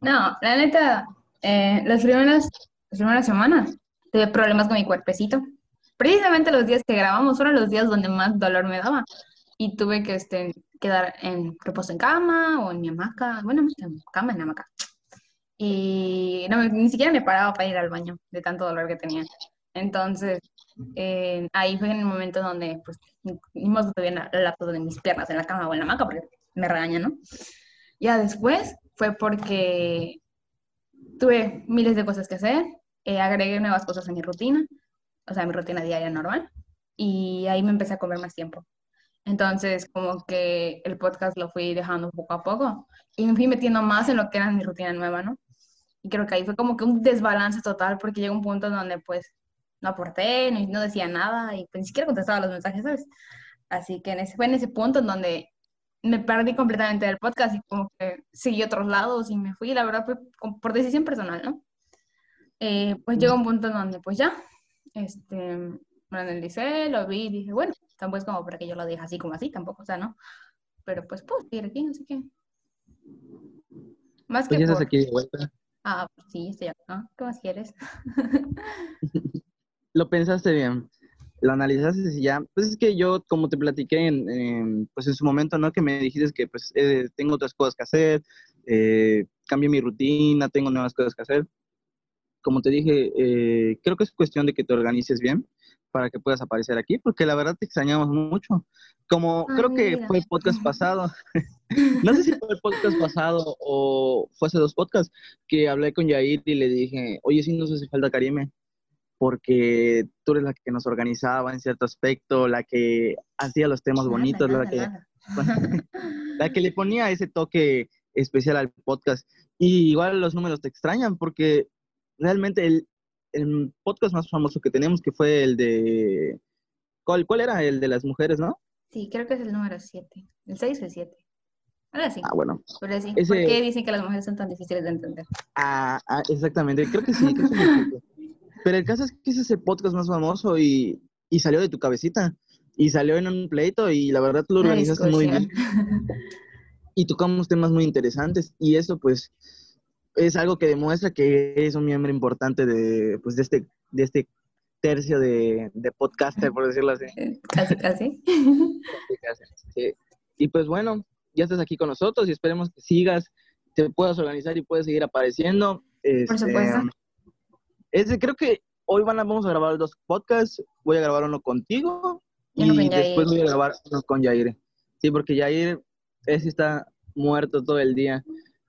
No, la neta, eh, las, primeras, las primeras semanas tuve problemas con mi cuerpecito. Precisamente los días que grabamos fueron los días donde más dolor me daba. Y tuve que este, quedar en reposo en cama o en mi hamaca. Bueno, en cama, en hamaca. Y no, ni siquiera me paraba para ir al baño de tanto dolor que tenía. Entonces, eh, ahí fue en el momento donde, pues, ni modo que la laptop de mis piernas en la cama o en la hamaca porque me regaña, ¿no? Ya después fue porque tuve miles de cosas que hacer, eh, agregué nuevas cosas a mi rutina, o sea, mi rutina diaria normal, y ahí me empecé a comer más tiempo. Entonces, como que el podcast lo fui dejando poco a poco y me fui metiendo más en lo que era mi rutina nueva, ¿no? Y creo que ahí fue como que un desbalance total porque llegó un punto donde pues no aporté, no, no decía nada y pues, ni siquiera contestaba los mensajes, ¿sabes? Así que en ese, fue en ese punto en donde me perdí completamente del podcast y como que seguí otros lados y me fui, la verdad, fue por decisión personal, ¿no? Eh, pues llegó un punto en donde pues ya, este, me analicé, lo vi y dije, bueno, tampoco es como para que yo lo deje así como así, tampoco, o sea, ¿no? Pero pues puedo seguir aquí, así que... Más pues que... ya estás aquí de vuelta. Ah, pues sí, estoy acá. ¿Qué más quieres? lo pensaste bien lo analizaste y ya, pues es que yo, como te platiqué en, pues en su momento, ¿no? Que me dijiste que pues eh, tengo otras cosas que hacer, eh, cambié mi rutina, tengo nuevas cosas que hacer. Como te dije, eh, creo que es cuestión de que te organices bien para que puedas aparecer aquí, porque la verdad te extrañamos mucho. Como creo que fue el podcast pasado, no sé si fue el podcast pasado o fue hace dos podcasts, que hablé con Yair y le dije, oye, si nos hace falta Karime porque tú eres la que nos organizaba en cierto aspecto, la que hacía los temas bonitos, la, que, la que le ponía ese toque especial al podcast. Y igual los números te extrañan porque realmente el, el podcast más famoso que tenemos, que fue el de... ¿Cuál, ¿Cuál era? El de las mujeres, ¿no? Sí, creo que es el número 7. El 6 o el 7. Ahora sí. Ah, bueno. Sí. ¿Por qué dicen que las mujeres son tan difíciles de entender? Ah, ah exactamente. Creo que sí. Creo que sí. Pero el caso es que es ese podcast más famoso y, y salió de tu cabecita. Y salió en un pleito y la verdad tú lo organizaste muy bien. Y tocamos temas muy interesantes y eso pues es algo que demuestra que eres un miembro importante de, pues, de, este, de este tercio de, de podcaster, por decirlo así. Casi, casi. Sí. Y pues bueno, ya estás aquí con nosotros y esperemos que sigas, te puedas organizar y puedas seguir apareciendo. por supuesto creo que hoy van a, vamos a grabar dos podcasts. Voy a grabar uno contigo y, después voy a grabar uno con Jair. Sí, porque Jair ese está muerto todo el día.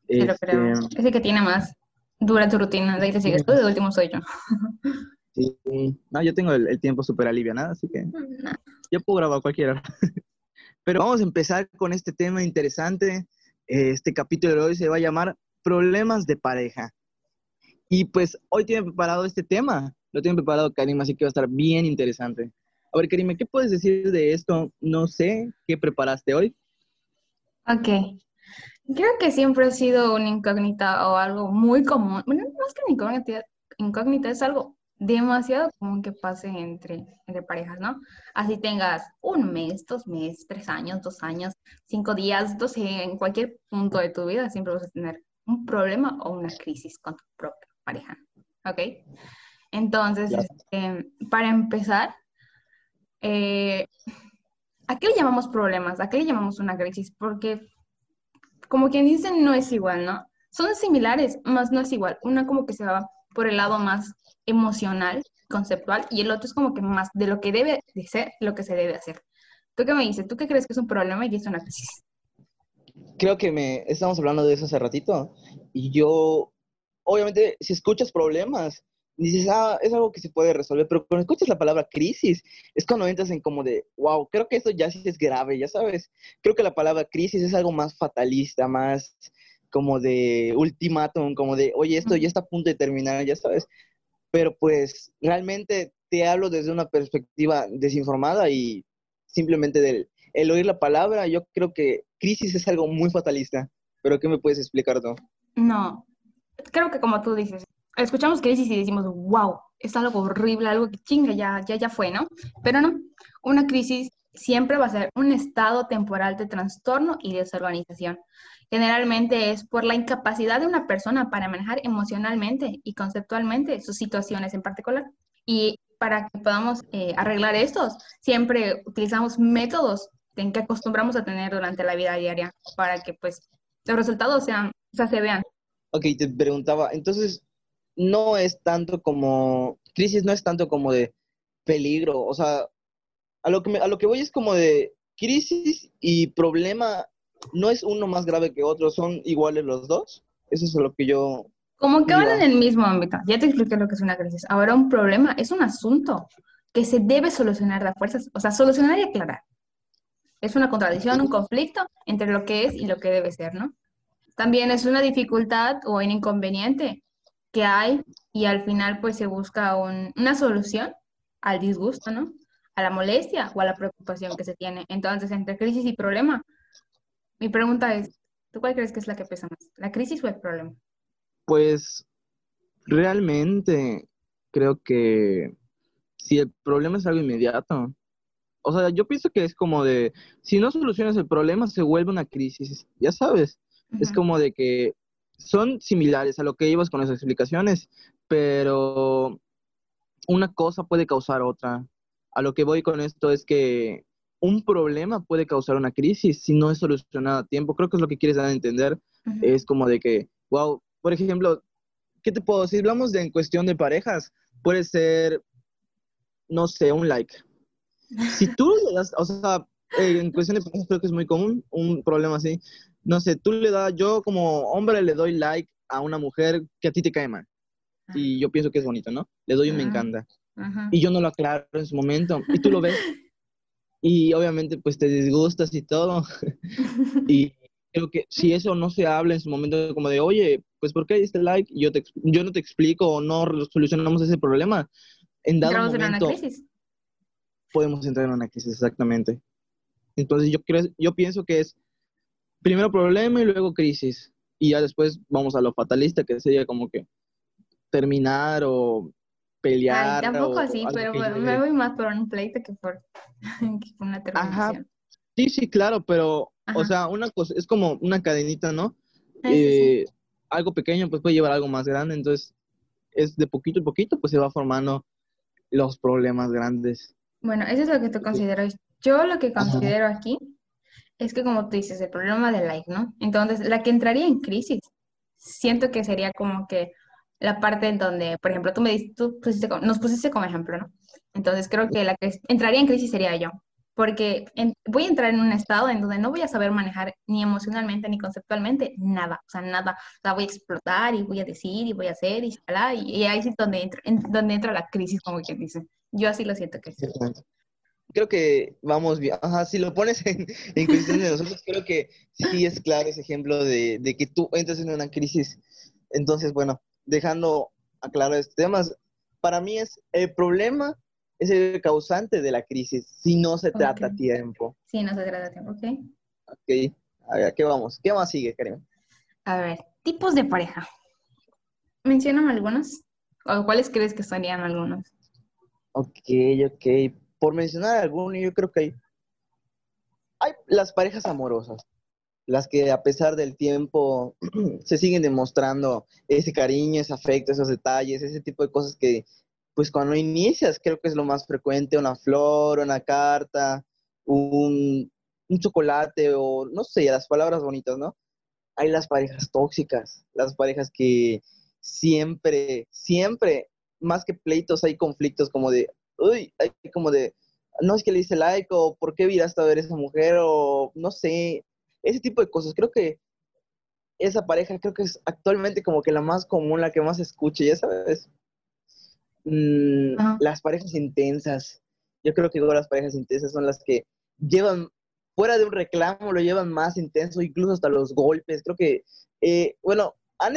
Pero, pero este, que tiene más dura tu rutina. De ahí te sigues tú, de último soy yo. Sí, no, yo tengo el, tiempo súper alivianado, así que yo puedo grabar cualquiera. Pero vamos a empezar con este tema interesante. Este capítulo de hoy se va a llamar Problemas de pareja. Y pues hoy tienen preparado este tema, lo tienen preparado Karim, así que va a estar bien interesante. A ver, Karim, ¿qué puedes decir de esto? No sé, ¿qué preparaste hoy? Ok. Creo que siempre ha sido una incógnita o algo muy común. Bueno, más que una incógnita, incógnita es algo demasiado común que pase entre, entre parejas, ¿no? Así tengas un mes, dos meses, tres años, dos años, cinco días, sé, en cualquier punto de tu vida siempre vas a tener un problema o una crisis con tu propio pareja. ¿Ok? Entonces, este, para empezar, eh, ¿a qué le llamamos problemas? ¿A qué le llamamos una crisis? Porque, como quien dice, no es igual, ¿no? Son similares, más no es igual. Una como que se va por el lado más emocional, conceptual, y el otro es como que más de lo que debe de ser, lo que se debe hacer. ¿Tú qué me dices? ¿Tú qué crees que es un problema y es una crisis? Creo que me estamos hablando de eso hace ratito y yo obviamente, si escuchas problemas, dices, ah, es algo que se puede resolver, pero cuando escuchas la palabra crisis, es cuando entras en como de, wow, creo que esto ya sí es grave, ya sabes. Creo que la palabra crisis es algo más fatalista, más como de ultimátum, como de, oye, esto ya está a punto de terminar, ya sabes. Pero pues realmente te hablo desde una perspectiva desinformada y simplemente del el oír la palabra, yo creo que crisis es algo muy fatalista. Pero ¿qué me puedes explicar tú? No, creo que como tú dices, escuchamos crisis y decimos, wow, es algo horrible, algo que chinga, ya, ya, ya fue, ¿no? Pero no, una crisis siempre va a ser un estado temporal de trastorno y desorganización. Generalmente es por la incapacidad de una persona para manejar emocionalmente y conceptualmente sus situaciones en particular. Y para que podamos eh, arreglar estos, siempre utilizamos métodos en que acostumbramos a tener durante la vida diaria para que pues los resultados sean, o sea, se vean. Ok, te preguntaba, entonces, no es tanto como, crisis no es tanto como de peligro, o sea, a lo que, a lo que voy es como de crisis y problema no es uno más grave que otro, son iguales los dos. Eso es lo que yo... Como que van en el mismo ámbito. Ya te expliqué lo que es una crisis. Ahora un problema es un asunto que se debe solucionar de fuerzas, o sea, solucionar y aclarar. Es una contradicción, un conflicto entre lo que es y lo que debe ser, ¿no? También es una dificultad o un inconveniente que hay y al final pues se busca una solución al disgusto, ¿no? A la molestia o a la preocupación que se tiene. Entonces, entre crisis y problema, mi pregunta es, ¿tú cuál crees que es la que pesa más? ¿La crisis o el problema? Pues realmente creo que si el problema es algo inmediato, o sea, yo pienso que es como de, si no solucionas el problema, se vuelve una crisis, ya sabes, es como de que son similares a lo que ibas con las explicaciones, pero una cosa puede causar otra. A lo que voy con esto es que un problema puede causar una crisis si no es solucionado a tiempo. Creo que es lo que quieres dar a entender. Es como de que, wow, por ejemplo, ¿qué te puedo decir? Hablamos de en cuestión de parejas, puede ser, no sé, un like. Si tú le das, o sea, en cuestión de parejas creo que es muy común un problema así. No sé, tú le das, yo como hombre le doy like a una mujer que a ti te cae mal. Y yo pienso que es bonito, ¿no? Le doy un me encanta. Y yo no lo aclaro en su momento. Y tú lo ves y obviamente pues te disgustas y todo. y creo que si eso no se habla en su momento como de, oye, pues ¿por qué diste like? Yo, te, yo no te explico o no solucionamos ese problema. En dado momento, en una crisis. Podemos entrar en una crisis, exactamente. Entonces yo, creo, yo pienso que es primero problema y luego crisis. Y ya después vamos a lo fatalista, que sería como que terminar o pelear. Ay, tampoco así, pero me voy más por un pleito que por, una terminación. Sí, sí, claro, pero, o sea, una cosa, es como una cadenita, ¿no? Eh, algo pequeño pues puede llevar algo más grande, entonces es de poquito a poquito pues se va formando los problemas grandes. Bueno, eso es lo que tú consideras. Yo lo que considero aquí es que como tú dices, el problema del like, ¿no? Entonces, la que entraría en crisis, siento que sería como que la parte en donde, por ejemplo, tú, me, tú nos pusiste como ejemplo, ¿no? Entonces creo que la que entraría en crisis sería yo, porque voy a entrar en un estado en donde no voy a saber manejar ni emocionalmente ni conceptualmente nada, o sea, nada, o sea, voy a explotar y voy a decir y voy a hacer y, y, y ahí es donde entra, donde entra la crisis, como quien dice. Yo así lo siento que sí. Creo que vamos bien. Ajá, si lo pones en, en cuestión de nosotros, creo que sí es claro ese ejemplo de, de que tú entras en una crisis. Entonces, bueno, dejando aclarar estos temas, para mí es el problema es el causante de la crisis si no se trata a tiempo. Si no se trata a tiempo, ok. Ok, a ver, ¿qué vamos? ¿Qué más sigue, Karim? A ver, tipos de pareja. ¿Mencionan algunos? ¿O cuáles crees que serían algunos? Ok, ok. Por mencionar algunos, yo creo que hay, hay las parejas amorosas las que a pesar del tiempo se siguen demostrando ese cariño, ese afecto, esos detalles, ese tipo de cosas que, pues cuando inicias, creo que es lo más frecuente, una flor, una carta, un, chocolate o no sé, las palabras bonitas, ¿no? Hay las parejas tóxicas, las parejas que siempre, siempre, más que pleitos, hay conflictos como de, uy, hay como de, no es que le hice like o por qué viraste a ver a esa mujer o no sé, ese tipo de cosas. Creo que esa pareja creo que es actualmente como que la más común, la que más escucha, ya sabes. Mm, las parejas intensas. Yo creo que las parejas intensas son las que llevan, fuera de un reclamo, lo llevan más intenso, incluso hasta los golpes. Creo que, eh, bueno,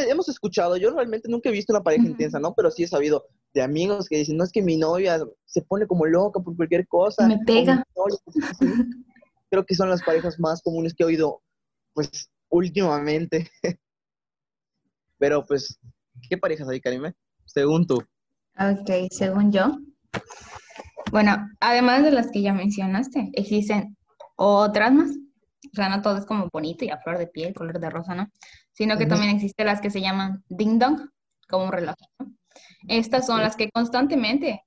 hemos escuchado, yo realmente nunca he visto una pareja intensa, ¿no? Pero sí he sabido de amigos que dicen, no es que mi novia se pone como loca por cualquier cosa. Me pega creo que son las parejas más comunes que he oído, pues, últimamente. Pero, pues, ¿qué parejas hay, Karime? Según tú. Ok, según yo. Bueno, además de las que ya mencionaste, existen otras más. O sea, no todo es como bonito y a flor de piel, color de rosa, ¿no? Sino que también existen las que se llaman ding dong, como un reloj, ¿no? Estas son las que constantemente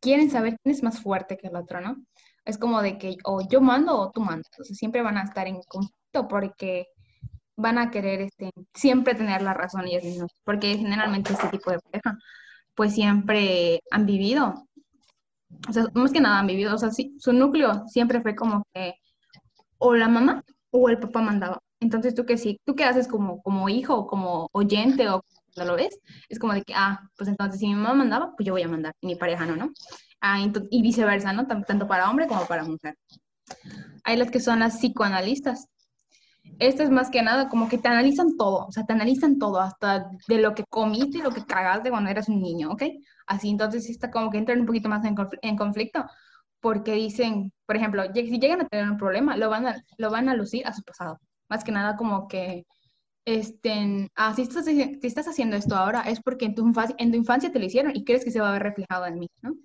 quieren saber quién es más fuerte que el otro, ¿no? Es como de que o yo mando o tú mandas. Entonces siempre van a estar en conflicto porque van a querer este, siempre tener la razón ellos mismos. Porque generalmente este tipo de pareja, pues siempre han vivido. O sea, más que nada han vivido. O sea, sí, su núcleo siempre fue como que o la mamá o el papá mandaba. Entonces, ¿tú qué sí? ¿Tú qué haces como, como hijo como oyente o cuando lo ves? Es como de que, ah, pues entonces si mi mamá mandaba, pues yo voy a mandar y mi pareja no, ¿no? Ah, y viceversa, ¿no? Tanto para hombre como para mujer. Hay las que son las psicoanalistas. Esto es más que nada como que te analizan todo, o sea, te analizan todo, hasta de lo que comiste y lo que cagaste cuando eras un niño, ¿ok? Así entonces está como que entran un poquito más en conflicto, porque dicen, por ejemplo, si llegan a tener un problema, lo van a, lo van a lucir a su pasado. Más que nada como que, estén, ah, si estás, si estás haciendo esto ahora es porque en tu, infancia, en tu infancia te lo hicieron y crees que se va a ver reflejado en mí, ¿no?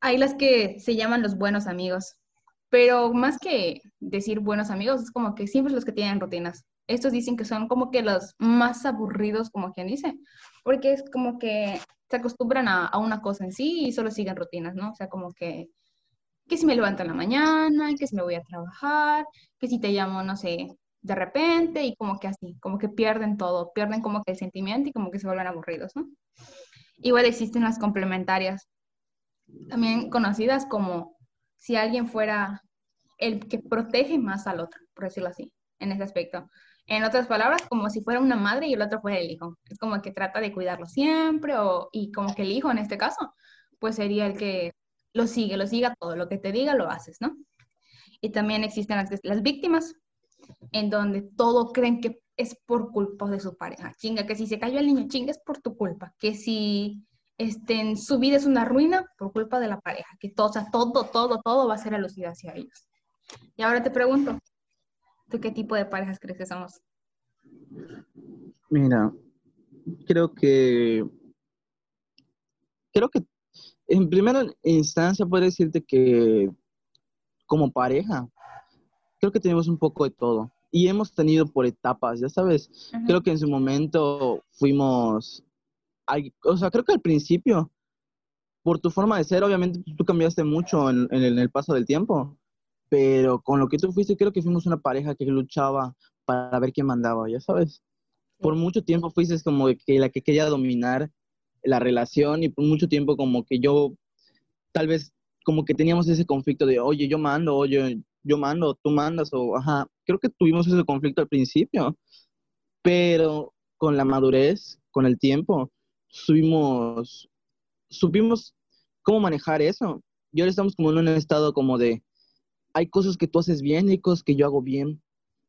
Hay las que se llaman los buenos amigos, pero más que decir buenos amigos, es como que siempre los que tienen rutinas. Estos dicen que son como que los más aburridos, como quien dice, porque es como que se acostumbran a, a una cosa en sí y solo siguen rutinas, ¿no? O sea, como que que si me levanto en la mañana, que si me voy a trabajar, que si te llamo, no sé, de repente y como que así, como que pierden todo, pierden como que el sentimiento y como que se vuelven aburridos, ¿no? Igual existen las complementarias, también conocidas como si alguien fuera el que protege más al otro, por decirlo así, en ese aspecto. En otras palabras, como si fuera una madre y el otro fuera el hijo. Es como que trata de cuidarlo siempre o, y como que el hijo en este caso, pues sería el que lo sigue, lo siga todo, lo que te diga lo haces, ¿no? Y también existen las, víctimas, en donde todo creen que es por culpa de su pareja. Chinga, que si se cayó el niño, chinga, es por tu culpa. Que si este, su vida es una ruina, por culpa de la pareja. Que todo, todo, todo, todo va a ser alucido hacia ellos. Y ahora te pregunto, ¿tú qué tipo de parejas crees que somos? Mira, creo que creo que en primera instancia puedo decirte que como pareja, creo que tenemos un poco de todo. Y hemos tenido por etapas, ya sabes. Creo que en su momento fuimos, o sea, creo que al principio, por tu forma de ser, obviamente tú cambiaste mucho en, el paso del tiempo, pero con lo que tú fuiste, creo que fuimos una pareja que luchaba para ver quién mandaba, ya sabes. Por mucho tiempo fuiste como que la que quería dominar la relación y por mucho tiempo como que yo, tal vez como que teníamos ese conflicto de, oye, yo mando, oye, yo mando, tú mandas, o, ajá, creo que tuvimos ese conflicto al principio, pero con la madurez, con el tiempo, subimos, supimos cómo manejar eso. Y ahora estamos como en un estado como de, hay cosas que tú haces bien y cosas que yo hago bien.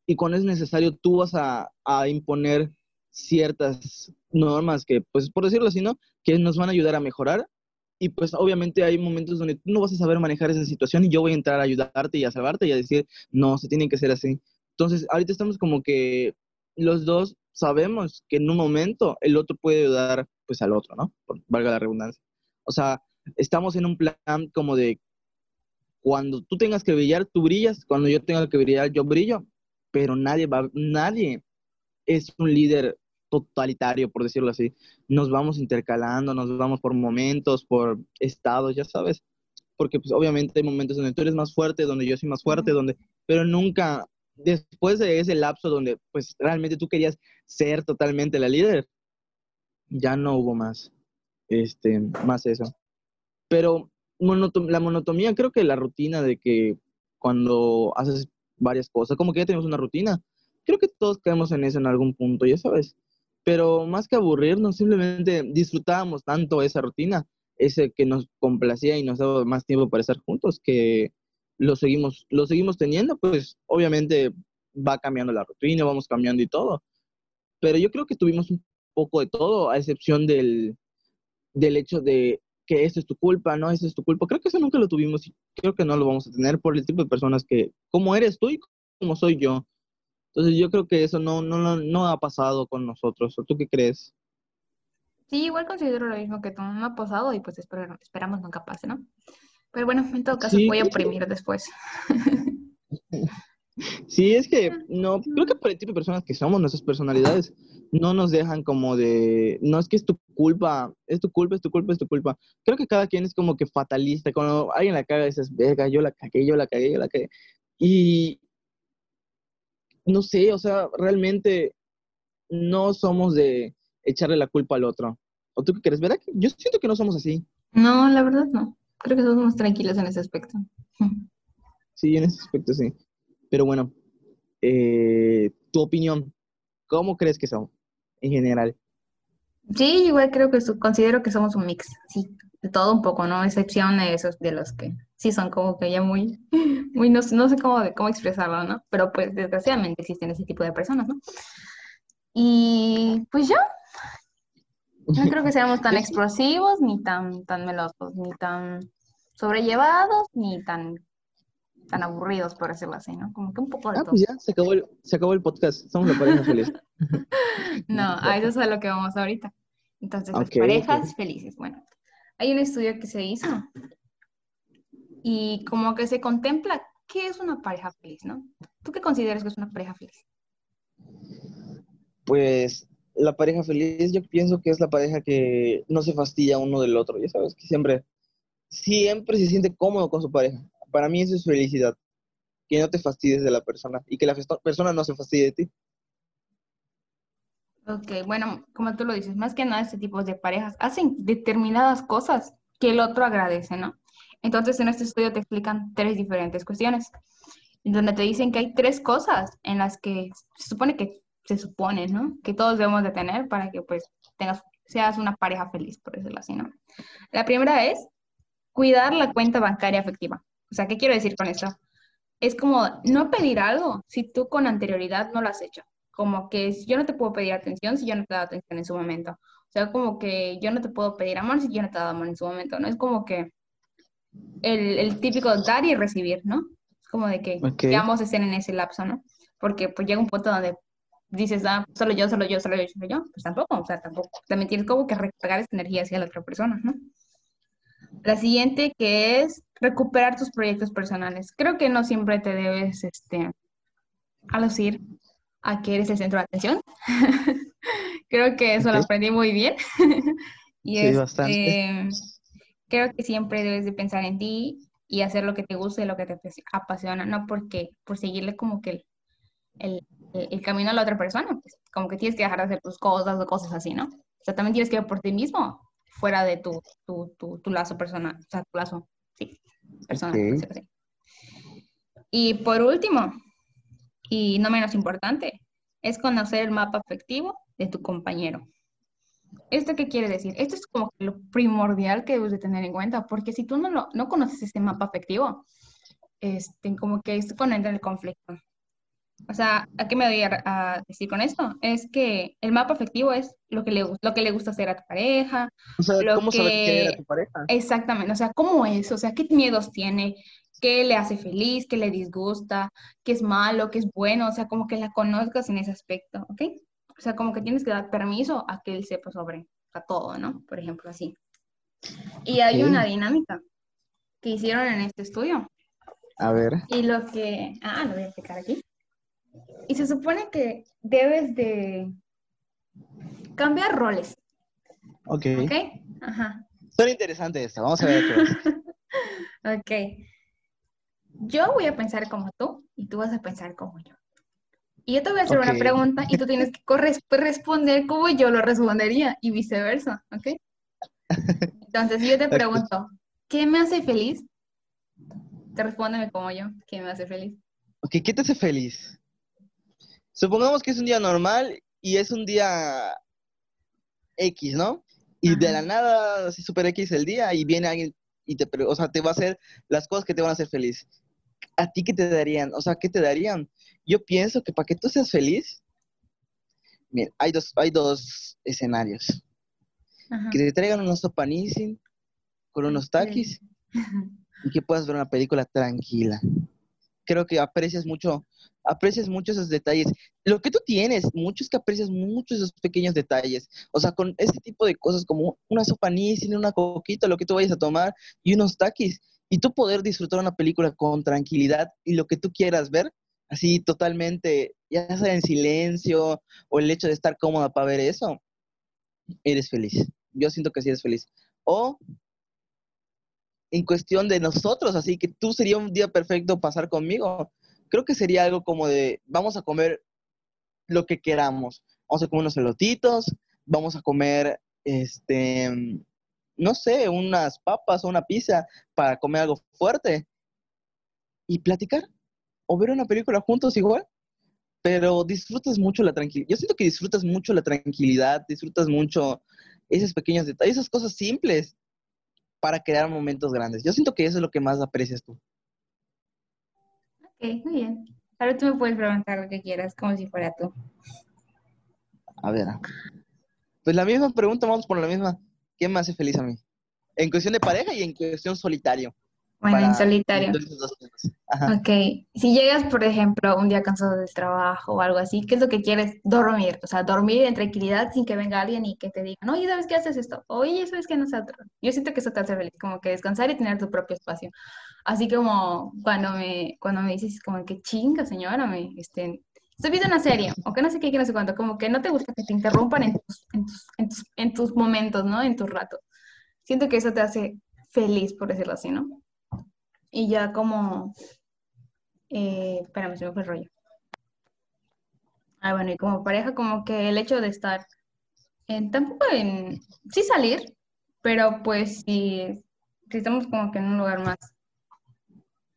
Y cuando es necesario, tú vas a, a imponer ciertas normas que, pues por decirlo así, ¿no? Que nos van a ayudar a mejorar. Y pues obviamente hay momentos donde tú no vas a saber manejar esa situación y yo voy a entrar a ayudarte y a salvarte y a decir, no, se tiene que ser así. Entonces, ahorita estamos como que los dos sabemos que en un momento el otro puede ayudar pues al otro, ¿no? Por, valga la redundancia. O sea, estamos en un plan como de cuando tú tengas que brillar, tú brillas, cuando yo tenga que brillar, yo brillo, pero nadie va, nadie es un líder totalitario, por decirlo así. Nos vamos intercalando, nos vamos por momentos, por estados, ya sabes. Porque pues obviamente hay momentos donde tú eres más fuerte, donde yo soy más fuerte, donde, pero nunca, después de ese lapso donde pues realmente tú querías ser totalmente la líder, ya no hubo más, este, más eso. Pero la monotomía, creo que la rutina de que cuando haces varias cosas, como que ya tenemos una rutina, creo que todos caemos en eso en algún punto, ya sabes pero más que aburrirnos, simplemente disfrutábamos tanto esa rutina, ese que nos complacía y nos daba más tiempo para estar juntos, que lo seguimos, lo seguimos teniendo, pues obviamente va cambiando la rutina, vamos cambiando y todo. Pero yo creo que tuvimos un poco de todo, a excepción del, del hecho de que esto es tu culpa, no, esto es tu culpa. Creo que eso nunca lo tuvimos y creo que no lo vamos a tener por el tipo de personas que, como eres tú y como soy yo. Entonces yo creo que eso no, no, no ha pasado con nosotros. ¿O tú qué crees? Sí, igual considero lo mismo que tú, no ha pasado y pues esperamos nunca pase, ¿no? Pero bueno, en todo caso Sí. voy a oprimir después. Sí, es que no, creo que por el tipo de personas que somos, nuestras personalidades, no nos dejan como de, no es que es tu culpa, es tu culpa, es tu culpa, es tu culpa. Creo que cada quien es como que fatalista. Cuando alguien la caga, dices, verga, yo la cagué, yo la cagué, yo la cagué. Y no sé, o sea, realmente no somos de echarle la culpa al otro. ¿O tú qué crees? ¿Verdad? Yo siento que no somos así. No, la verdad no. Creo que somos tranquilos en ese aspecto. Sí, en ese aspecto sí. Pero bueno, eh, tu opinión, ¿cómo crees que son en general? Sí, igual creo que considero que somos un mix, sí, de todo un poco, ¿no? Excepción de esos de los que sí son como que ya muy, muy, no, sé- no sé cómo, cómo expresarlo, ¿no? Pero pues desgraciadamente existen ese tipo de personas, ¿no? Y pues yo no creo que seamos tan explosivos, ni tan, tan melosos, ni tan sobrellevados, ni tan, tan aburridos, por decirlo así, ¿no? Como que un poco de Ah, todo. pues ya, se acabó el, se acabó el podcast. Somos la pareja feliz. No, a eso es a lo que vamos ahorita. Entonces, las Ok, parejas ok. felices. Bueno, hay un estudio que se hizo y como que se contempla qué es una pareja feliz, ¿no? ¿Tú qué consideras que es una pareja feliz? Pues la pareja feliz, yo pienso que es la pareja que no se fastidia uno del otro. Ya sabes que siempre, siempre se siente cómodo con su pareja. Para mí eso es felicidad. Que no te fastidies de la persona y que la persona no se fastidie de ti. Ok, bueno, como tú lo dices, más que nada este tipo de parejas hacen determinadas cosas que el otro agradece, ¿no? Entonces, en este estudio te explican tres diferentes cuestiones, donde te dicen que hay tres cosas en las que se supone que se supone, ¿no? Que todos debemos de tener para que pues tengas, seas una pareja feliz, por decirlo así, ¿no? La primera es cuidar la cuenta bancaria efectiva. O sea, ¿qué quiero decir con esto? Es como no pedir algo si tú con anterioridad no lo has hecho. Como que yo no te puedo pedir atención si yo no te he dado atención en su momento. O sea, como que yo no te puedo pedir amor si yo no te he dado amor en su momento, ¿no? Es como que el, el típico dar y recibir, ¿no? Es como de que ambos estén en ese lapso, ¿no? Porque pues llega un punto donde dices, ah, solo yo, solo yo, solo yo, solo yo. Pues tampoco, o sea, tampoco. También tienes como que recargar esa energía hacia la otra persona, ¿no? La siguiente que es recuperar tus proyectos personales. Creo que no siempre te debes, este, alucir a que eres el centro de atención. Creo que eso lo aprendí muy bien. y Sí, este, bastante. Creo que siempre debes de pensar en ti y hacer lo que te gusta y lo que te apasi- apasiona, no porque por seguirle como que el, el- camino a la otra persona, pues como que tienes que dejar de hacer tus cosas o cosas así, ¿no? O sea, también tienes que ver por ti mismo, fuera de tu, tu, tu, tu lazo personal, o sea, tu lazo, sí, personal. Y por último, y no menos importante, es conocer el mapa afectivo de tu compañero. ¿Esto qué quiere decir? Esto es como que lo primordial que debes de tener en cuenta, porque si tú no, lo, no conoces este mapa afectivo, este, como que es cuando entra el conflicto. O sea, ¿a qué me voy a, a decir con esto? Es que el mapa afectivo es lo que le, lo que le gusta hacer a tu pareja, O sea, lo ¿cómo saber qué era que- tu pareja? Exactamente, o sea, ¿cómo es? O sea, ¿qué miedos tiene? ¿Qué le hace feliz? ¿Qué le disgusta? ¿Qué es malo? ¿Qué es bueno? O sea, como que la conozcas en ese aspecto, ¿ok? O sea, como que tienes que dar permiso a que él sepa sobre a todo, ¿no? Por ejemplo, así. Y hay una dinámica que hicieron en este estudio. A ver. Y lo que... Ah, lo voy a explicar aquí. Y se supone que debes de cambiar roles, Ok. ¿ok? Ajá. Son interesantes esto. Vamos a ver qué. Ok. Yo voy a pensar como tú y tú vas a pensar como yo. Y yo te voy a hacer una pregunta y tú tienes que corres- responder como yo lo respondería y viceversa, ¿ok? Entonces, si yo te pregunto, ¿qué me hace feliz? Te respóndeme como yo, ¿qué me hace feliz? Ok, ¿qué te hace feliz? Supongamos que es un día normal y es un día X, ¿no? Y de la nada, así super X el día y viene alguien y te, o sea, te va a hacer las cosas que te van a hacer feliz. ¿A ti qué te darían? O sea, ¿qué te darían? Yo pienso que para que tú seas feliz, mira, hay dos, hay dos escenarios. Ajá. Que te traigan unos sopa Nissin con unos taquis y que puedas ver una película tranquila. Creo que aprecias mucho, aprecias mucho esos detalles. Lo que tú tienes, mucho es que aprecias mucho esos pequeños detalles. O sea, con ese tipo de cosas como una sopa Nissin, una coquita, lo que tú vayas a tomar y unos taquis. y tú poder disfrutar una película con tranquilidad y lo que tú quieras ver, así totalmente, ya sea en silencio o el hecho de estar cómoda para ver eso, eres feliz. Yo siento que sí eres feliz. O en cuestión de nosotros, así que tú sería un día perfecto pasar conmigo. Creo que sería algo como de, vamos a comer lo que queramos. Vamos a comer unos elotitos, vamos a comer, este, no sé, unas papas o una pizza para comer algo fuerte y platicar o ver una película juntos igual, pero disfrutas mucho la tranquilidad. Yo siento que disfrutas mucho la tranquilidad, disfrutas mucho esos pequeños detalles, esas cosas simples para crear momentos grandes. Yo siento que eso es lo que más aprecias tú. Ok, muy bien. Ahora tú me puedes preguntar lo que quieras, como si fuera tú. A ver. Pues la misma pregunta, vamos por la misma. ¿Qué me hace feliz a mí? En cuestión de pareja y en cuestión solitario. Bueno, en solitario. Ok. Si llegas, por ejemplo, un día cansado del trabajo o algo así, ¿qué es lo que quieres? Dormir. O sea, dormir en tranquilidad sin que venga alguien y que te diga, oye, ¿sabes qué haces esto? Oye, ¿sabes qué nosotros? Yo siento que eso te hace feliz, como que descansar y tener tu propio espacio. Así como cuando me, cuando me dices, como que chinga, señora, me, este, estoy viendo una serie, o que no sé qué, que no sé cuánto, como que no te gusta que te interrumpan en tus, en tus, en tus, en tus momentos, ¿no? En tus ratos. Siento que eso te hace feliz, por decirlo así, ¿no? Y ya como, eh, espérame, se me fue el rollo. Ah, bueno, y como pareja, como que el hecho de estar, en, tampoco en, sí salir, pero pues si, si estamos como que en un lugar más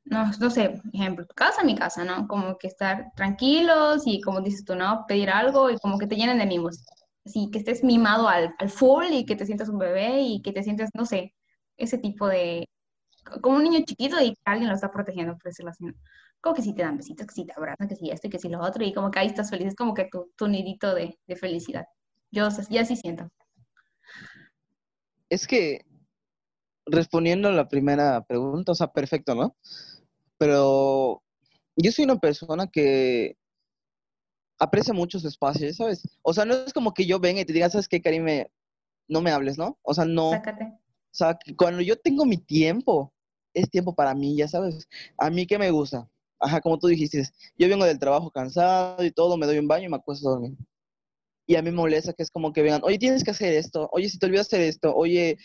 no, no sé, ejemplo, tu casa, mi casa, ¿no? Como que estar tranquilos y como dices tú, ¿no? Pedir algo y como que te llenen de mimos. Así que estés mimado al, al full y que te sientas un bebé y que te sientas, no sé, ese tipo de, como un niño chiquito y que alguien lo está protegiendo, por decirlo así. Como que si te dan besitos, que si te abrazan, que si esto y que si lo otro, y como que ahí estás feliz, es como que tu, tu nidito de, de felicidad. Yo ya sí siento. Es que, respondiendo a la primera pregunta, o sea, perfecto, ¿no? pero yo soy una persona que aprecia mucho su espacio, ¿sabes? O sea, no es como que yo venga y te diga, ¿sabes qué, Karim? No me hables, ¿no? O sea, no. Sácate. O sea, cuando yo tengo mi tiempo, es tiempo para mí, ya sabes. A mí, ¿qué me gusta? Ajá, como tú dijiste, yo vengo del trabajo cansado y todo, me doy un baño y me acuesto a dormir. Y a mí me molesta que es como que vengan, oye, tienes que hacer esto, oye, si te olvidas hacer esto, oye,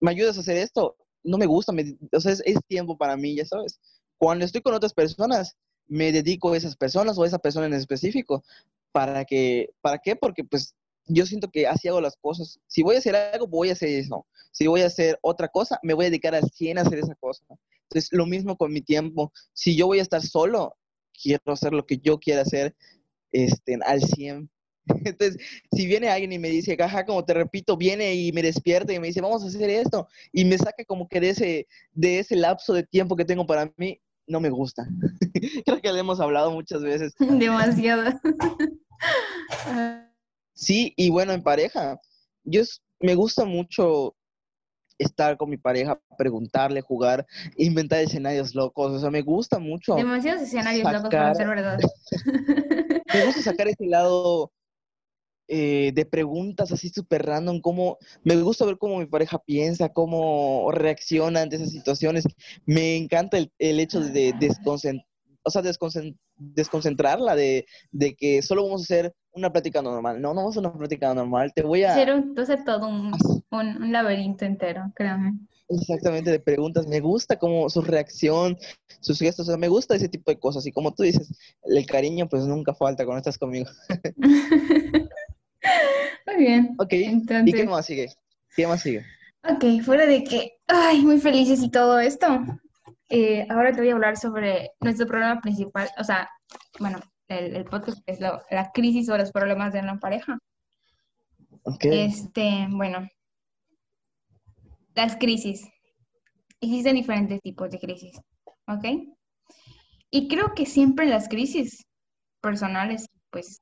¿me ayudas a hacer esto? No me gusta, o sea, es tiempo para mí, ya sabes. Cuando estoy con otras personas, me dedico a esas personas o a esa persona en específico. ¿Para que, ¿Para qué? Porque pues yo siento que así hago las cosas. Si voy a hacer algo, voy a hacer eso. Si voy a hacer otra cosa, me voy a dedicar al 100 a hacer esa cosa. Entonces, lo mismo con mi tiempo. Si yo voy a estar solo, quiero hacer lo que yo quiera hacer este, al 100. Entonces, si viene alguien y me dice, caja, como te repito, viene y me despierta y me dice, vamos a hacer esto, y me saca como que de ese, de ese lapso de tiempo que tengo para mí, no me gusta. Creo que le hemos hablado muchas veces. Demasiado. Sí, y bueno, en pareja, yo me gusta mucho estar con mi pareja, preguntarle, jugar, inventar escenarios locos, o sea, me gusta mucho. Demasiados escenarios locos para ser verdad. me gusta sacar ese lado eh, de preguntas así súper random, cómo, me gusta ver cómo mi pareja piensa, cómo reacciona ante esas situaciones. Me encanta el, el hecho de desconcentrar, o sea, desconcentrarla, de, de, que solo vamos a hacer una plática normal. No, no vamos a hacer una plática normal, te voy a... Hacer, todo un, un, un laberinto entero, créame. Exactamente, de preguntas. Me gusta como su reacción, sus gestos, o sea, me gusta ese tipo de cosas. Y como tú dices, el cariño pues nunca falta cuando estás conmigo. Muy bien. Ok, ¿y qué más sigue? ¿Qué más sigue? Ok, fuera de que, ay, muy felices y todo esto, eh, ahora te voy a hablar sobre nuestro problema principal, o sea, bueno, el, podcast es la crisis o los problemas de una pareja. Ok. Este, bueno, las crisis. Existen diferentes tipos de crisis, ¿ok? Y creo que siempre las crisis personales, pues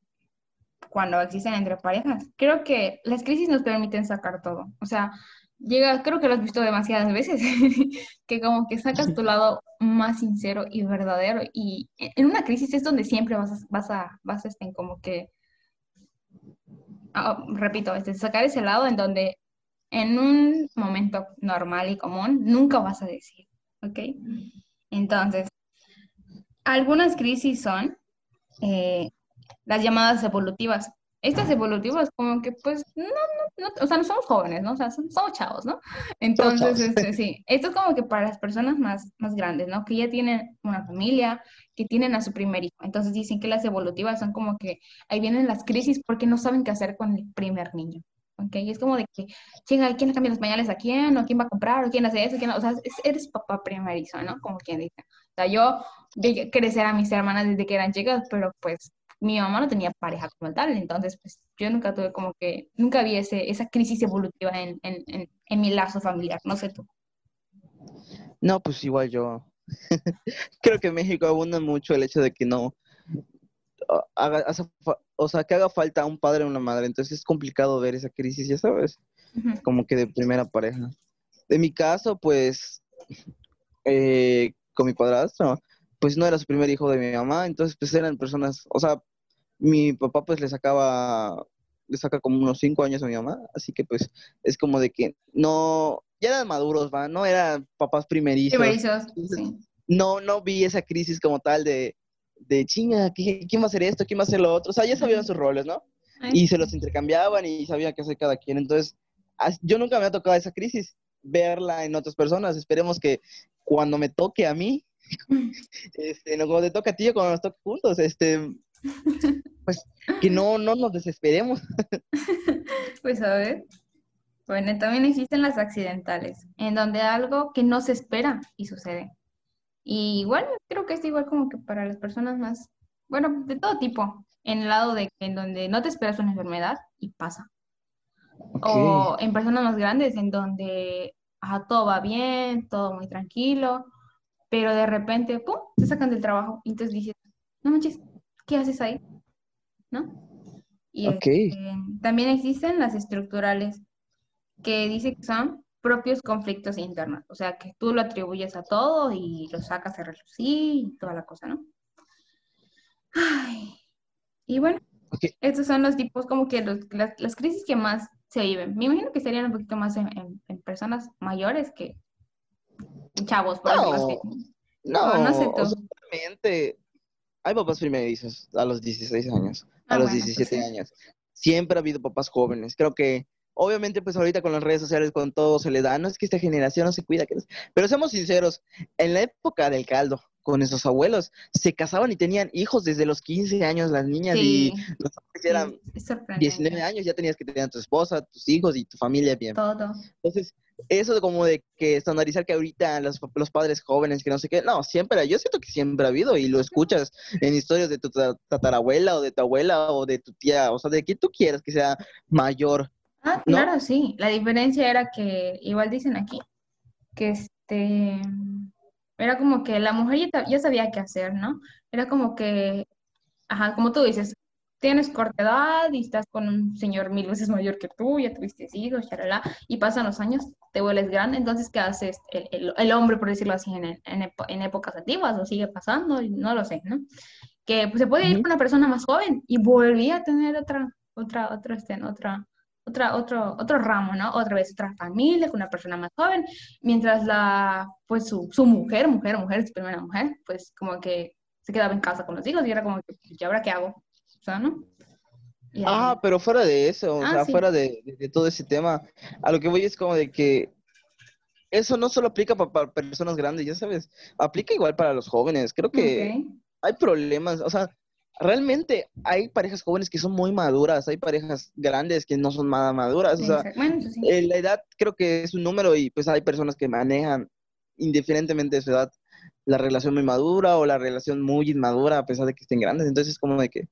cuando existen entre parejas. Creo que las crisis nos permiten sacar todo. O sea, llega, creo que lo has visto demasiadas veces, que como que sacas tu lado más sincero y verdadero. Y en una crisis es donde siempre vas a, vas a, vas a estar como que, ah, repito, este, sacar ese lado en donde en un momento normal y común nunca vas a decir. ¿ok? Entonces, algunas crisis son eh, las llamadas evolutivas. Estas evolutivas como que pues no, no, no, o sea, no somos jóvenes, ¿no? O sea, somos, chavos, ¿no? Entonces, este, sí, esto es como que para las personas más, más grandes, ¿no? Que ya tienen una familia, que tienen a su primer hijo. Entonces dicen que las evolutivas son como que ahí vienen las crisis porque no saben qué hacer con el primer niño. ¿ok? Y es como de que, chinga, ¿quién le cambia los pañales a quién? ¿O quién va a comprar? ¿O quién hace eso? ¿Quién O sea, eres papá primerizo, ¿no? Como quien dice. O sea, yo vi crecer a mis hermanas desde que eran chicas, pero pues mi mamá no tenía pareja como tal, entonces pues yo nunca tuve como que, nunca vi ese, esa crisis evolutiva en, en, en, mi lazo familiar, no sé tú. No, pues igual yo. Creo que en México abunda mucho el hecho de que no haga, o sea, que haga falta un padre o una madre, entonces es complicado ver esa crisis, ya sabes, como que de primera pareja. En mi caso, pues, eh, con mi padrastro, pues no era su primer hijo de mi mamá, entonces pues eran personas, o sea, mi papá pues le sacaba, le saca como unos cinco años a mi mamá, así que pues es como de que no, ya eran maduros, va, no eran papás primerizos. Primerizos, sí. No, no vi esa crisis como tal de, de chinga, ¿quién va a hacer esto? ¿Quién va a hacer lo otro? O sea, ya sabían sus roles, ¿no? Y se los intercambiaban y sabían qué hacer cada quien. Entonces, yo nunca me ha tocado esa crisis, verla en otras personas. Esperemos que cuando me toque a mí, este, no, cuando te toque a ti o cuando nos toque juntos, este, pues que no, no nos desesperemos. pues a ver. Bueno, también existen las accidentales, en donde algo que no se espera y sucede. Y igual creo que es igual como que para las personas más, bueno, de todo tipo, en el lado de en donde no te esperas una enfermedad y pasa. O en personas más grandes, en donde todo va bien, todo muy tranquilo, pero de repente, ¡pum!, te sacan del trabajo. Y entonces dices, no manches, ¿qué haces ahí? ¿No? Y este, también existen las estructurales, que dice que son propios conflictos internos, o sea, que tú lo atribuyes a todo y lo sacas a relucir y toda la cosa, ¿no? Ay. Y bueno, estos son los tipos como que las, crisis que más se viven. Me imagino que serían un poquito más en, personas mayores que chavos, por no, No, no sé tú. Hay papás primerizos a los 16 años, a ah, los 17 pues años. Siempre ha habido papás jóvenes. Creo que Obviamente, pues ahorita con las redes sociales, con todo, se le da, no es que esta generación no se cuida, pero seamos sinceros, en la época del caldo, con esos abuelos, se casaban y tenían hijos desde los 15 años las niñas y los hombres eran 19 años, ya tenías que tener a tu esposa, tus hijos y tu familia bien. Todo. Entonces, eso de como de que estandarizar que ahorita los, los, padres jóvenes, que no sé qué, no, siempre, yo siento que siempre ha habido y lo escuchas en historias de tu tatarabuela o de tu abuela o de tu tía, o sea, de que tú quieras que sea mayor Ah, claro, sí. La diferencia era que, igual dicen aquí, que este, era como que la mujer ya, sabía qué hacer, ¿no? Era como que, ajá, como tú dices, tienes corta edad y estás con un señor mil veces mayor que tú, ya tuviste hijos, charalá, y pasan los años, te vuelves grande, entonces, ¿qué haces el, el, hombre, por decirlo así, en, en, épocas antiguas, o sigue pasando, no lo sé, ¿no? Que pues, se puede ir con una persona más joven y volvía a tener otra, otra, otra, este, otra, otra, otro, otro ramo, ¿no? Otra vez otra familia con una persona más joven, mientras la, pues su, su mujer, mujer, mujer, su primera mujer, pues como que se quedaba en casa con los hijos y era como que, ¿y ahora qué hago? O sea, ¿no? ah, pero fuera de eso, o ah, sea, fuera de, de, todo ese tema, a lo que voy es como de que eso no solo aplica para, personas grandes, ya sabes, aplica igual para los jóvenes. Creo que hay problemas, o sea, realmente hay parejas jóvenes que son muy maduras, hay parejas grandes que no son nada maduras. O sea, eh, la edad creo que es un número y pues hay personas que manejan indiferentemente de su edad la relación muy madura o la relación muy inmadura a pesar de que estén grandes. Entonces es como de que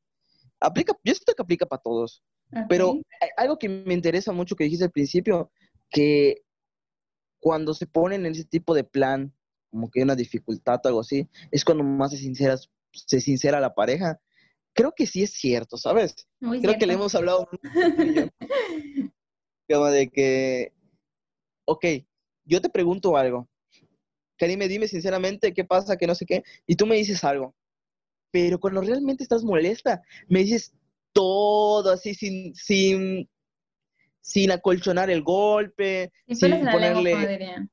aplica, yo siento que aplica para todos. Pero algo que me interesa mucho que dijiste al principio, que cuando se ponen en ese tipo de plan, como que hay una dificultad o algo así, es cuando más se sincera, se sincera la pareja creo que sí es cierto, ¿sabes? creo que le hemos hablado como de que, ok, yo te pregunto algo. Karime, dime sinceramente qué pasa, que no sé qué, y tú me dices algo. Pero cuando realmente estás molesta, me dices todo así sin, sin, sin acolchonar el golpe, sin ponerle...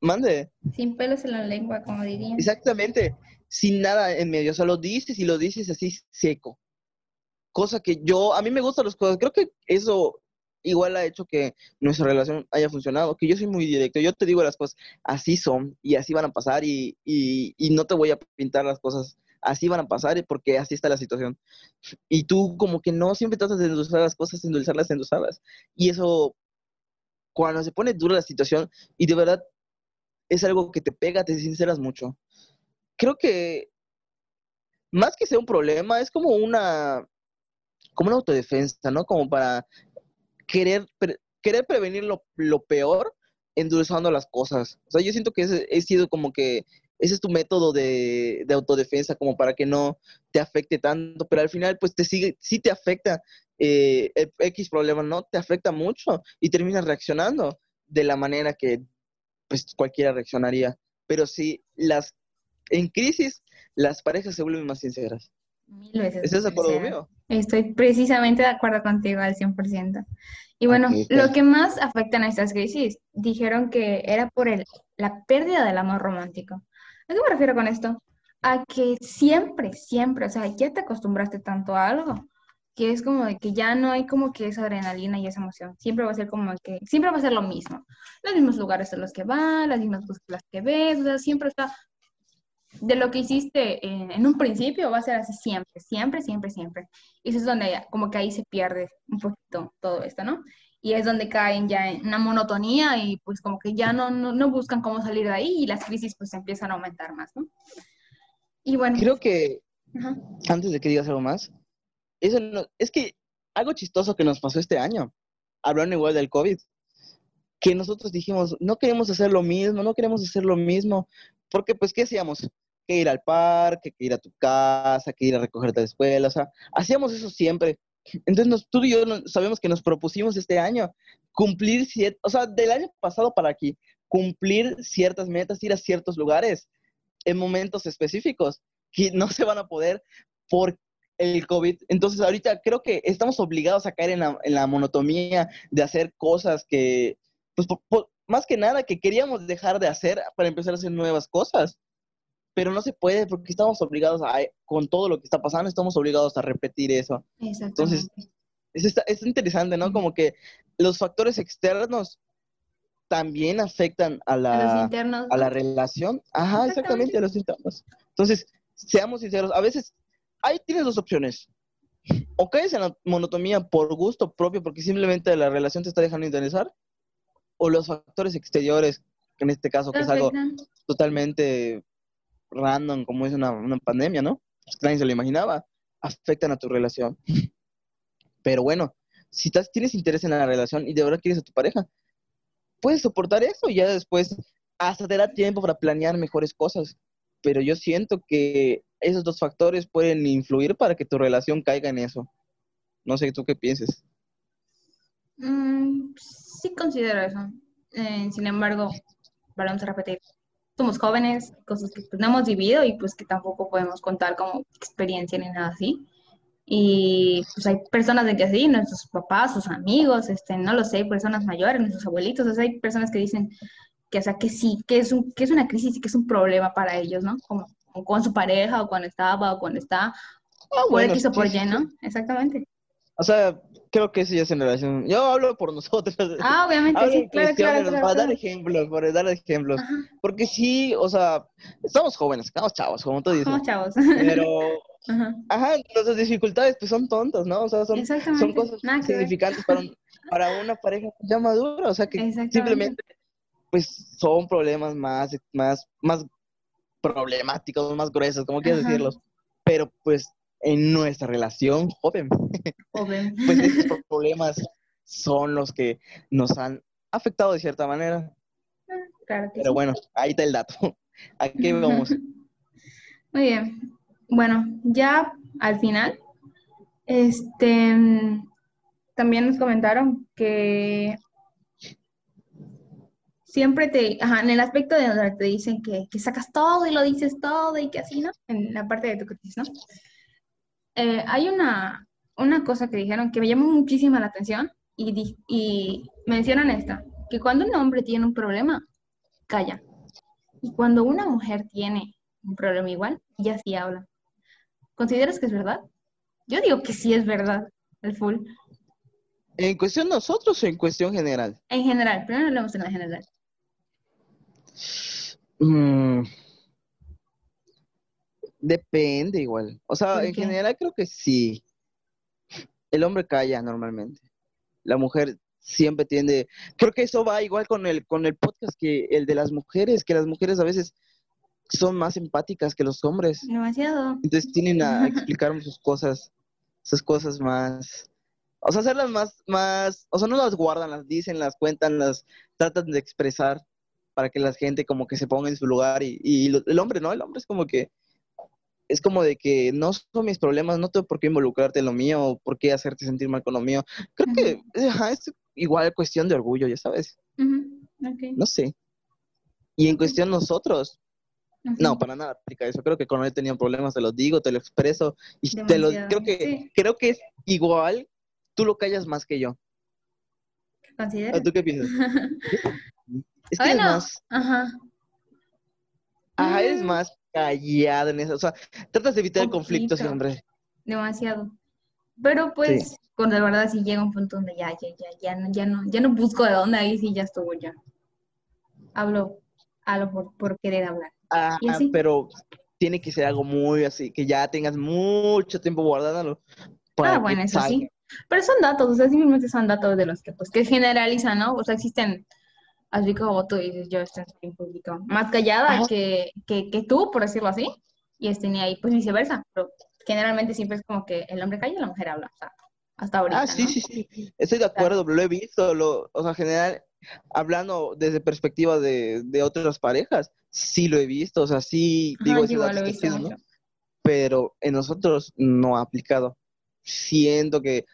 Mande. Sin pelos en la lengua, como dirían. Exactamente, sin nada en medio, o sea, lo dices y lo dices así seco. Cosa que yo, a mí me gustan las cosas, creo que eso igual ha hecho que nuestra relación haya funcionado, que yo soy muy directo, yo te digo las cosas, así son y así van a pasar y, y, no te voy a pintar las cosas, así van a pasar porque así está la situación. Y tú como que no siempre tratas de endulzar las cosas, endulzarlas, endulzarlas. Y eso, cuando se pone dura la situación y de verdad es algo que te pega, te sinceras mucho. Creo que más que sea un problema, es como una, como una autodefensa, ¿no? Como para querer, querer prevenir lo, lo, peor endulzando las cosas. O sea, yo siento que ese, he sido como que ese es tu método de, de, autodefensa como para que no te afecte tanto, pero al final pues te sigue, sí te afecta eh, X problema, ¿no? Te afecta mucho y terminas reaccionando de la manera que pues cualquiera reaccionaría. Pero sí, las, en crisis las parejas se vuelven más sinceras. Mil veces. ¿Estás de acuerdo conmigo? Estoy precisamente de acuerdo contigo al 100%. Y bueno, lo que más afecta en estas crisis, dijeron que era por el, la pérdida del amor romántico. ¿A qué me refiero con esto? A que siempre, siempre, o sea, ya te acostumbraste tanto a algo, que es como de que ya no hay como que esa adrenalina y esa emoción. Siempre va a ser como que, siempre va a ser lo mismo. Los mismos lugares en los que vas, las mismas cosas que ves, o sea, siempre está de lo que hiciste en, en, un principio va a ser así siempre, siempre, siempre, siempre. Y eso es donde como que ahí se pierde un poquito todo esto, ¿no? Y es donde caen ya en una monotonía y pues como que ya no, no, no buscan cómo salir de ahí y las crisis pues empiezan a aumentar más, ¿no? Y bueno. Creo que, Ajá. antes de que digas algo más, eso no, es que algo chistoso que nos pasó este año, hablando igual del COVID, que nosotros dijimos, no queremos hacer lo mismo, no queremos hacer lo mismo, porque pues, ¿qué hacíamos? Que ir al parque, que ir a tu casa, que ir a recogerte de la escuela, o sea, hacíamos eso siempre. Entonces, nos, tú y yo sabemos que nos propusimos este año cumplir, o sea, del año pasado para aquí, cumplir ciertas metas, ir a ciertos lugares en momentos específicos que no se van a poder por el COVID. Entonces, ahorita creo que estamos obligados a caer en la, en la monotomía de hacer cosas que, pues, por, por, más que nada que queríamos dejar de hacer para empezar a hacer nuevas cosas. Pero no se puede porque estamos obligados a, con todo lo que está pasando, estamos obligados a repetir eso. Entonces, es, es interesante, ¿no? Como que los factores externos también afectan a la, a, a la relación. Ajá, exactamente. exactamente, a los internos. Entonces, seamos sinceros, a veces ahí tienes dos opciones. O caes en la monotomía por gusto propio, porque simplemente la relación te está dejando interesar, o los factores exteriores, en este caso, que es algo totalmente random, como es una, una pandemia, ¿no? Pues nadie se lo imaginaba, afectan a tu relación. Pero bueno, si estás, tienes interés en la relación y de verdad quieres a tu pareja, puedes soportar eso y ya después hasta te da tiempo para planear mejores cosas. Pero yo siento que esos dos factores pueden influir para que tu relación caiga en eso. No sé tú qué pienses. Mm, sí considero eso. Eh, sin embargo, vamos a repetir, somos jóvenes, cosas que pues, no hemos vivido y pues que tampoco podemos contar como experiencia ni nada así. Y pues hay personas de que así, nuestros papás, sus amigos, este, no lo sé, personas mayores, nuestros abuelitos, o sea, hay personas que dicen que, o sea, que sí, que es, un, que es una crisis y que es un problema para ellos, ¿no? Como, como con su pareja o cuando estaba o cuando está, Ah, por bueno, X o por Y, ¿no? Exactamente. O sea, creo que eso ya es en relación. Yo hablo por nosotros. Ah, obviamente, Hablo sí, claro, claro, claro. para dar ejemplos, para dar ejemplos. Ajá, Porque sí, o sea, estamos jóvenes, estamos chavos, como tú dices. somos chavos. Pero, Ajá, ajá, nuestras dificultades pues son tontas, ¿no? O sea, son, son cosas nada significantes para, un- para una pareja ya madura. O sea, que simplemente pues son problemas más, más, más problemáticos, más gruesos, como quieras Ajá. decirlos. Pero pues en nuestra relación joven, Joven. pues esos problemas son los que nos han afectado de cierta manera. Claro que Pero sí. bueno, ahí está el dato. ¿A qué vamos? Muy bien. Bueno, ya al final, este, también nos comentaron que siempre te, ajá, en el aspecto de donde te dicen que, que sacas todo y lo dices todo y que así, ¿no? En la parte de tu crisis, ¿no? Eh, hay una, una cosa que dijeron que me llamó muchísimo la atención y, di- y mencionan esta, que cuando un hombre tiene un problema, calla. Y cuando una mujer tiene un problema igual, ella sí habla. ¿Consideras que es verdad? Yo digo que sí es verdad, el full. ¿En cuestión nosotros o en cuestión general? En general, primero hablamos en la general. Mm, depende igual. O sea, ¿Por en qué? general creo que sí. El hombre calla normalmente. La mujer siempre tiende. Creo que eso va igual con el, con el podcast que el de las mujeres, que las mujeres a veces son más empáticas que los hombres. Demasiado. Entonces tienen a explicar sus cosas, sus cosas más, o sea, hacerlas más, más, o sea, no las guardan, las dicen, las cuentan, las tratan de expresar para que la gente como que se ponga en su lugar y, y lo- el hombre, ¿no? El hombre es como que, es como de que no son mis problemas, no tengo por qué involucrarte en lo mío, o por qué hacerte sentir mal con lo mío. Creo que ajá, es igual cuestión de orgullo, ya sabes, no sé. Y en cuestión nosotros, no, para nada aplica eso. Creo que cuando he tenido problemas te los digo, te lo expreso y te lo creo que sí. creo que es igual. Tú lo callas más que yo. ¿Consideras? ¿O ¿Tú qué piensas? Es que Bueno, eres más, Ajá. ajá, eres Mm, más callado en eso. O sea, tratas de evitar el conflicto Poquito. siempre. Demasiado. Pero pues, con la verdad sí llega un punto donde ya, ya, ya, ya no, ya no, ya no busco de dónde, ahí sí ya estuvo ya. Hablo, hablo por, por querer hablar. Ah, Y así. pero tiene que ser algo muy así, que ya tengas mucho tiempo guardándolo. Ah, bueno, eso salga. sí. Pero son datos, o sea, simplemente son datos de los que, pues, que generalizan, ¿no? O sea, existen, así como tú dices, yo estoy un poquito más callada Ajá. que, que, que tú, por decirlo así, y este, ni ahí, pues viceversa, pero generalmente siempre es como que el hombre calla y la mujer habla, o sea, hasta ahorita, Ah, sí, ¿no? sí, sí. Estoy de acuerdo, lo he visto, lo, o sea, general, hablando desde perspectiva de, de otras parejas, sí lo he visto, o sea, sí Ajá, digo ese igual lo he visto ¿no? Pero en nosotros no ha aplicado. Siento que,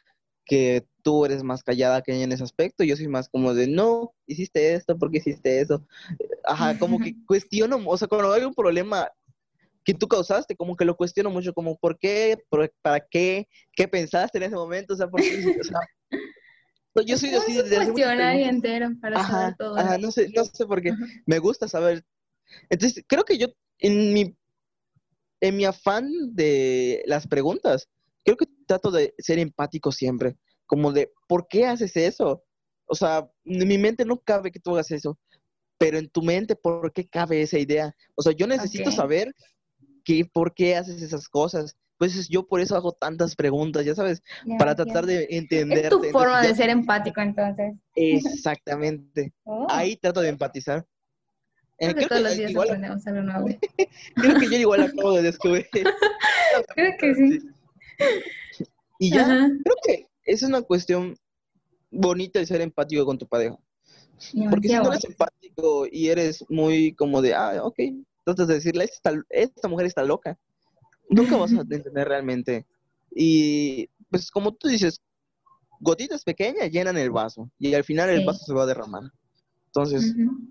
que tú eres más callada que ella en ese aspecto, yo soy más como de, no, hiciste esto, ¿por qué hiciste eso? Ajá, como que cuestiono, o sea, cuando hay un problema que tú causaste, como que lo cuestiono mucho, como, ¿por qué? ¿Por- ¿Para qué? ¿Qué pensaste en ese momento? O sea, ¿por qué? O sea, yo soy así desde hace mucho entero para saber todo. ajá, no sé, no sé por qué. Ajá. Me gusta saber. Entonces, creo que yo, en mi, en mi afán de las preguntas, creo que trato de ser empático siempre. Como de, ¿por qué haces eso? O sea, en mi mente no cabe que tú hagas eso, pero en tu mente, ¿por qué cabe esa idea? O sea, yo necesito saber que, por qué haces esas cosas. Pues yo por eso hago tantas preguntas, ya sabes, para tratar de entenderte. Es tu forma de ser empático, entonces. Exactamente. Oh, Ahí trato de empatizar. Eh, creo que creo, todos los que días igual, aprendemos algo nuevo. creo que yo igual acabo de descubrir. Creo que sí. Y ya, Ajá. creo que es una cuestión bonita de ser empático con tu pareja. Porque si no eres empático y eres muy como de, ah, ok, tratas de decirle, esta, esta mujer está loca, nunca vas a entender realmente. Y pues como tú dices, gotitas pequeñas llenan el vaso y al final el Sí. vaso se va a derramar. Entonces, Ujú.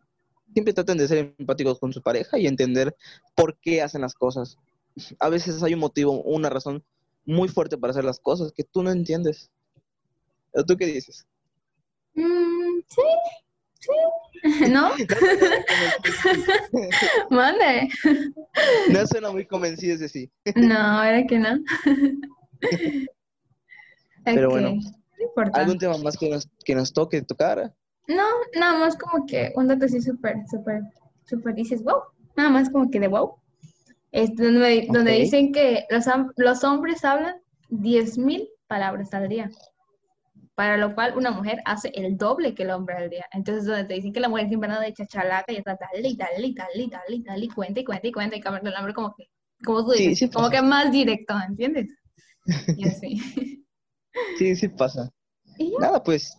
siempre traten de ser empáticos con su pareja y entender por qué hacen las cosas. A veces hay un motivo, una razón muy fuerte para hacer las cosas que tú no entiendes. ¿O ¿Tú qué dices? Mm, sí, sí. ¿No? Mande. No suena muy convencido ese sí. No, era que no. Pero bueno, no. ¿Algún tema más que nos, que nos toque tocar? No, nada más como que un dato así súper, súper, súper dices, wow. Nada más como que de wow. Es donde, donde dicen que los, los hombres hablan 10.000 palabras al día. Para lo cual una mujer hace el doble que el hombre al día. Entonces, donde te dicen que la mujer siempre anda de chachalaca y está tal y tal y tal y tal y tal y cuenta y cuenta y cuenta y cambia el hombre como que, como tú Sí, dices, sí como pasa. que más directo, ¿entiendes? Y así. Sí, sí pasa. Y. Nada, pues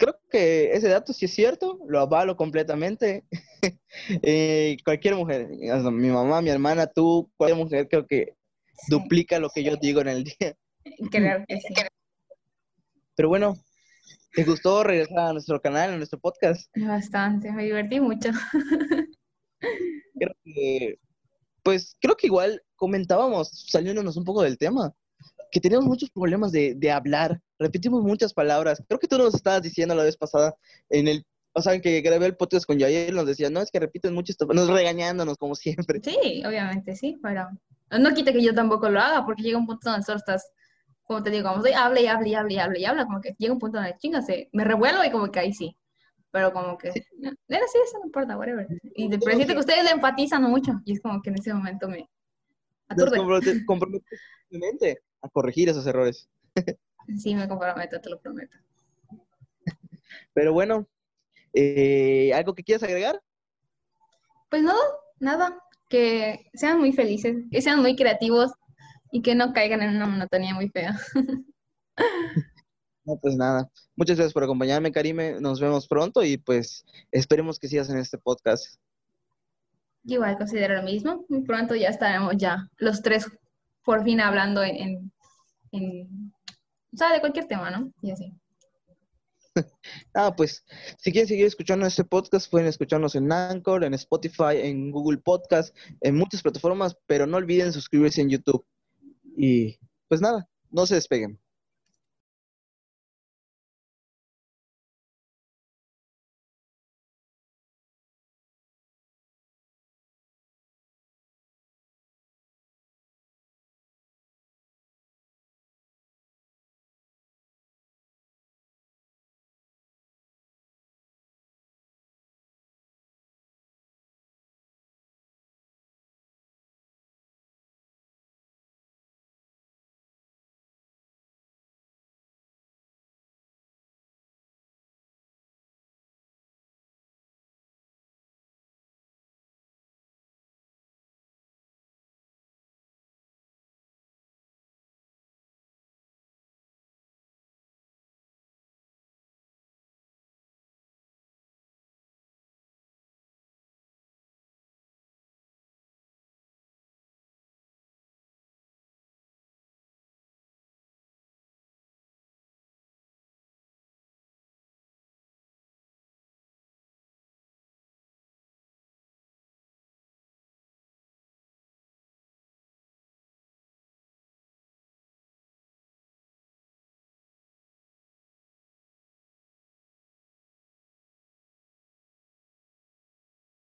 creo que ese dato sí es cierto, lo avalo completamente. Eh, cualquier mujer, mi mamá, mi hermana, tú, cualquier mujer creo que Sí, duplica lo que yo digo en el día. claro que sí. Pero bueno, ¿te gustó regresar a nuestro canal, a nuestro podcast? Bastante, me divertí mucho. Creo que, pues creo que igual comentábamos, saliéndonos un poco del tema, que teníamos muchos problemas de, de hablar, repetimos muchas palabras. Creo que tú nos estabas diciendo la vez pasada en el O sea, que grabé el podcast con Yair, nos decía, no, es que repiten mucho esto, nos regañándonos como siempre. Sí, obviamente, sí, pero no quita que yo tampoco lo haga, porque llega un punto donde solo estás, como te digo, como estoy, habla y habla y habla y habla y habla, como que llega un punto donde chinga, me revuelvo y como que ahí sí. Pero como que, no, era así, eso no importa, whatever. Y de siento que ustedes le empatizan mucho, y es como que en ese momento me aturde. Nos a corregir esos errores. sí, me comprometo, te lo prometo. Pero bueno, eh, ¿algo que quieras agregar? Pues no, nada. Que sean muy felices, que sean muy creativos y que no caigan en una monotonía muy fea. No, pues nada. Muchas gracias por acompañarme, Karime. Nos vemos pronto y pues esperemos que sigas en este podcast. Igual considero lo mismo. Muy pronto ya estaremos ya los tres por fin hablando en, en, o sea, de cualquier tema, ¿no? Y así. ah, pues, si quieren seguir escuchando este podcast, pueden escucharnos en Anchor, en Spotify, en Google Podcast, en muchas plataformas, pero no olviden suscribirse en YouTube. Y pues nada, no se despeguen.